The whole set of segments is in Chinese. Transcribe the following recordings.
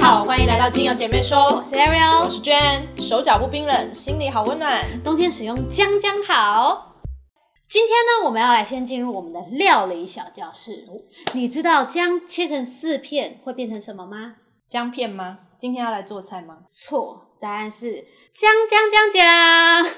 好，欢迎来到精油姐妹说，我是 Ariel，我是娟，手脚不冰冷，心里好温暖。冬天使用姜姜好。今天呢，我们要来先进入我们的料理小教室。你知道姜切成四片会变成什么吗？姜片吗？今天要来做菜吗？错，答案是姜姜姜姜。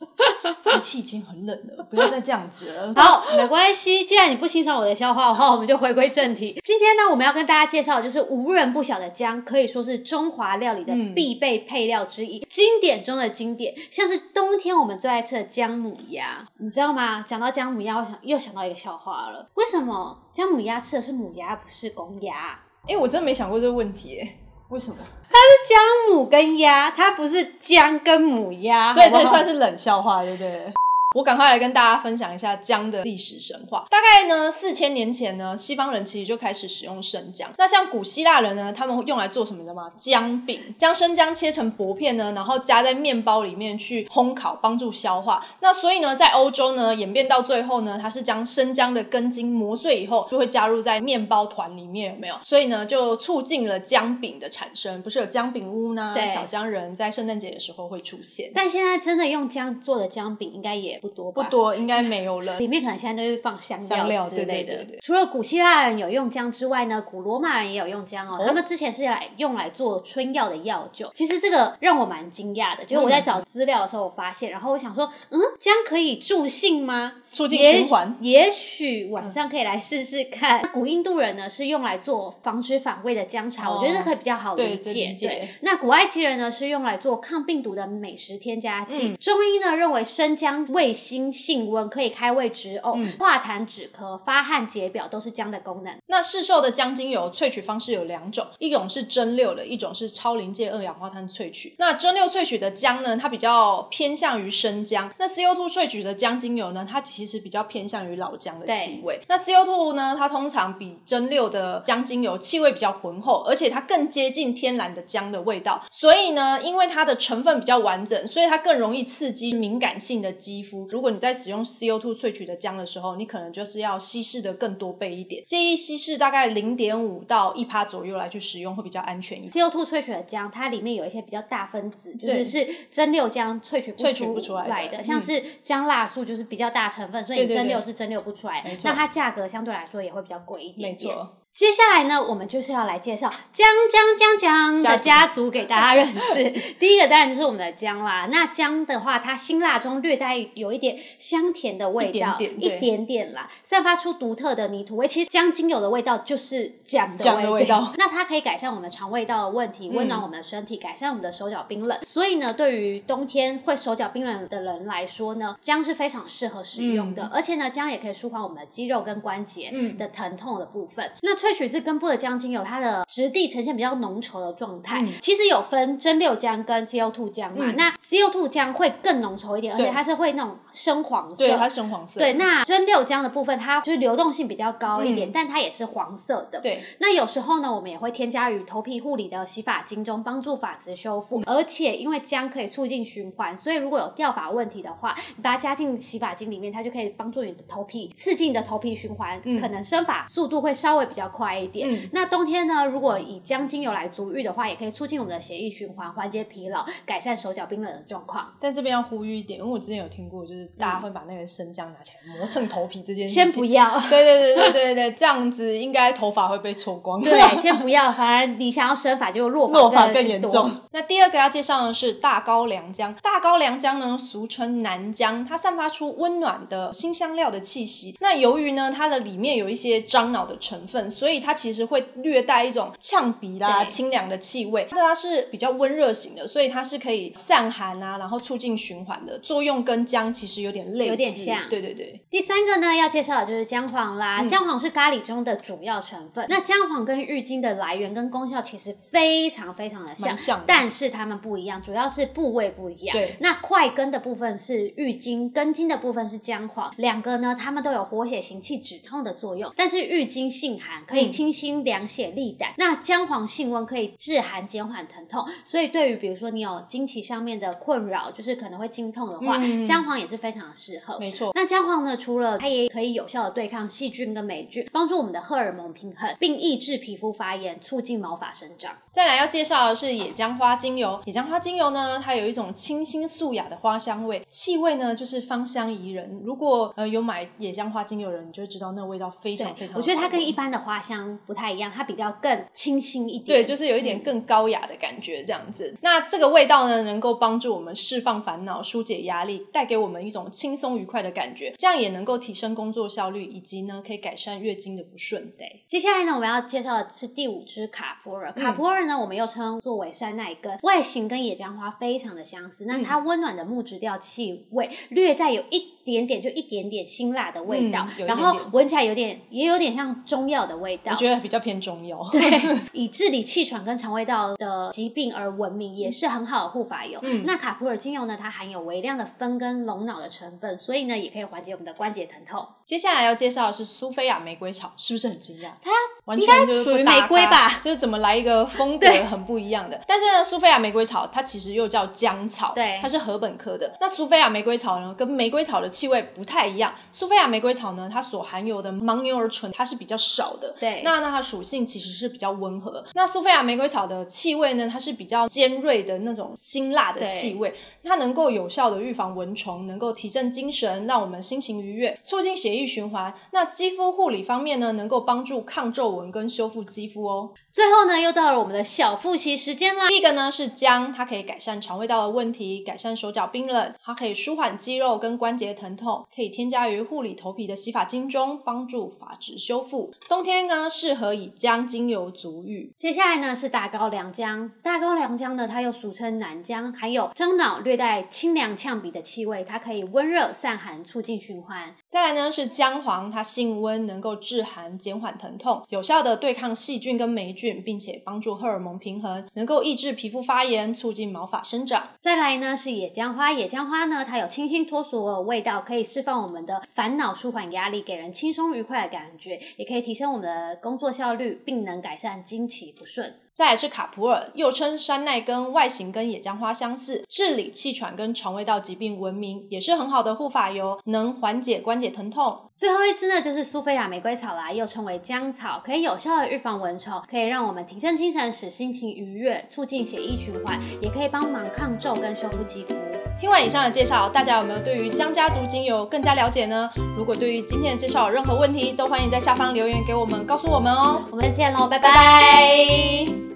天气已经很冷了，不要再这样子了。好，没关系。既然你不欣赏我的笑话的话，我们就回归正题。今天呢，我们要跟大家介绍的就是无人不晓的姜，可以说是中华料理的必备配料之一，经典中的经典。像是冬天我们最爱吃的姜母鸭，你知道吗？讲到姜母鸭，我想又想到一个笑话了。为什么姜母鸭吃的是母鸭，不是公鸭？哎，我真没想过这个问题，为什么？它是姜母跟鸭，它不是姜跟母鸭，所以这算是冷笑话，对不对？我赶快来跟大家分享一下姜的历史神话。大概呢，四千年前呢，西方人其实就开始使用生姜。那像古希腊人呢，他们用来做什么的吗？姜饼，将生姜切成薄片呢，然后加在面包里面去烘烤，帮助消化。那所以呢，在欧洲呢，演变到最后呢，它是将生姜的根茎磨碎以后，就会加入在面包团里面，有没有？所以呢，就促进了姜饼的产生。不是有姜饼屋呢？小姜人在圣诞节的时候会出现。但现在真的用姜做的姜饼，应该也。不多，不多，应该没有了。里面可能现在都是放香料之类的。除了古希腊人有用姜之外呢，古罗马人也有用姜哦。他们之前是来用来做春药的药酒。其实这个让我蛮惊讶的，就是我在找资料的时候我发现，然后我想说，嗯，姜可以助兴吗？促进循环，也许晚上可以来试试看。古印度人呢是用来做防止反胃的姜茶，我觉得这可以比较好理解。对，那古埃及人呢是用来做抗病毒的美食添加剂。中医呢认为生姜味辛性温，可以开胃止呕、化痰止咳、发汗解表，都是姜的功能。那市售的姜精油萃取方式有两种，一种是蒸馏的，一种是超临界二氧化碳萃取。那蒸馏萃取的姜呢，它比较偏向于生姜；那 CO2 萃取的姜精油呢，它其实比较偏向于老姜的气味。那 CO2 呢？它通常比蒸馏的姜精油气味比较浑厚，而且它更接近天然的姜的味道。所以呢，因为它的成分比较完整，所以它更容易刺激敏感性的肌肤。如果你在使用 CO2 萃取的姜的时候，你可能就是要稀释的更多倍一点，建议稀释大概零点五到一趴左右来去使用，会比较安全一点。CO2 萃取的姜，它里面有一些比较大分子，就是是蒸馏姜萃取萃取不出来的，像是姜辣素就是比较大成分，所以。蒸馏是蒸馏不出来，那它价格相对来说也会比较贵一点点。接下来呢，我们就是要来介绍姜姜姜姜的家族给大家认识。第一个当然就是我们的姜啦。那姜的话，它辛辣中略带有一点香甜的味道，一点点啦，散发出独特的泥土味。其实姜精油的味道就是姜的味道。那它可以改善我们肠胃道的问题，温暖我们的身体，改善我们的手脚冰冷。所以呢，对于冬天会手脚冰冷的人来说呢，姜是非常适合使用的。而且呢，姜也可以舒缓我们的肌肉跟关节的疼痛的部分。那萃取是根部的姜精油，它的质地呈现比较浓稠的状态。其实有分蒸馏姜跟 CO2 姜嘛，那 CO2 姜会更浓稠一点，而且它是会那种深黄色。对，它深黄色。对，那蒸馏姜的部分，它就是流动性比较高一点，但它也是黄色的。对。那有时候呢，我们也会添加于头皮护理的洗发精中，帮助发质修复。而且因为姜可以促进循环，所以如果有掉发问题的话，你把它加进洗发精里面，它就可以帮助你的头皮刺激你的头皮循环，可能生发速度会稍微比较快一点。嗯，那冬天呢，如果以姜精油来足浴的话，也可以促进我们的血液循环，缓解疲劳，改善手脚冰冷的状况。但这边要呼吁一点，因为我之前有听过，就是大家会把那个生姜拿起来磨蹭头皮这件事情，先不要。对对对对对对，这样子应该头发会被搓光。对，先不要，反而你想要生发就落落发更严重。那第二个要介绍的是大高粱姜。大高粱姜呢，俗称南姜，它散发出温暖的新香料的气息。那由于呢，它的里面有一些樟脑的成分，所以它其实会略。带一种呛鼻啦、清凉的气味，那它是比较温热型的，所以它是可以散寒啊，然后促进循环的作用，跟姜其实有点类似，有点像。对对对。第三个呢，要介绍的就是姜黄啦。姜黄是咖喱中的主要成分。那姜黄跟郁金的来源跟功效其实非常非常的像，但是它们不一样，主要是部位不一样。对。那块根的部分是郁金，根茎的部分是姜黄，两个呢，它们都有活血行气、止痛的作用。但是郁金性寒，可以清心凉血利胆。那姜黄性温，可以治寒减缓疼痛。所以对于比如说你有经期上面的困扰，就是可能会经痛的话，姜黄也是非常适合。没错。那姜黄呢，除了它也可以有效的对抗细菌跟霉菌，帮助我们的荷尔蒙平衡，并抑制皮肤发炎，促进毛发生长。再来要介绍的是野姜花精油。野姜花精油呢，它有一种清新素雅的花香味，气味呢就是芳香宜人。如果呃有买野姜花精油的人，你就会知道那味道非常非常。我觉得它跟一般的花香不太一样，它比较更清新一点。对，就是有一点更高雅的感觉这样子。那这个味道呢，能够帮助我们释放烦恼、疏解压力，带给我们一种轻松愉快的感觉。这样也能够提升工作效率，以及呢可以改善月经的不顺。对，接下来呢，我们要介绍的是第五支卡普尔。卡普尔呢，我们又称作为山奈根，外形跟野姜花非常的相似。那它温暖的木质调气味，略带有一点点，就一点点辛辣的味道，然后闻起来有点，也有点像中药的味道。我觉得比较偏中药。对，以治理气喘跟肠胃道的疾病而闻名，也是很好的护发油。嗯那卡普尔精油呢，它含有微量的酚跟龙脑的成分，所以呢，也可以缓解我们的关节疼痛。接下来要介绍的是苏菲亚玫瑰草，是不是很惊讶？它完全就是属于玫瑰吧？就是怎么来一个风格很不一样的。但是呢，苏菲亚玫瑰草它其实又叫姜草，对，它是禾本科的。那苏菲亚玫瑰草呢，跟玫瑰草的气味不太一样。苏菲亚玫瑰草呢，它所含有的牻牛儿醇它是比较少的，对。那那它属性其实是比较温和。那苏菲亚玫瑰草的气味呢，它是比较尖锐的那种辛辣的气味，它能够有效的预防蚊虫，能够提振精神，让我们心情愉悦，促进血液循环。那肌肤护理方面呢，能够帮助抗皱纹跟修复肌肤哦。最后呢，又到了我们的小复习时间啦。第一个呢是姜，它可以改善肠胃道的问题，改善手脚冰冷，它可以舒缓肌肉跟关节疼痛，可以添加于护理头皮的洗发精中，帮助发质修复。冬天呢，适合以姜精油足浴。接下来呢是大高良姜，大高良姜呢，它又俗称南姜，含有樟脑略带清凉呛鼻的气味，它可以温热散寒，促进循环。再来呢是姜黄，它性温，能够治寒减缓疼痛，有有效的对抗细菌跟霉菌。并且帮助荷尔蒙平衡，能够抑制皮肤发炎，促进毛发生长。再来呢是野姜花，野姜花呢它有清新脱俗的味道，可以释放我们的烦恼，舒缓压力，给人轻松愉快的感觉，也可以提升我们的工作效率，并能改善经期不顺。再来是卡普尔，又称山奈根，外形跟野姜花相似，治理气喘跟肠胃道疾病闻名，也是很好的护发油，能缓解关节疼痛。最后一支呢，就是苏菲亚玫瑰草啦，又称为姜草，可以有效的预防蚊虫，可以让我们提升精神，使心情愉悦，促进血液循环，也可以帮忙抗皱跟修复肌肤。听完以上的介绍，大家有没有对于姜家族精油更加了解呢？如果对于今天的介绍有任何问题，都欢迎在下方留言给我们，告诉我们哦。我们再见喽，拜拜。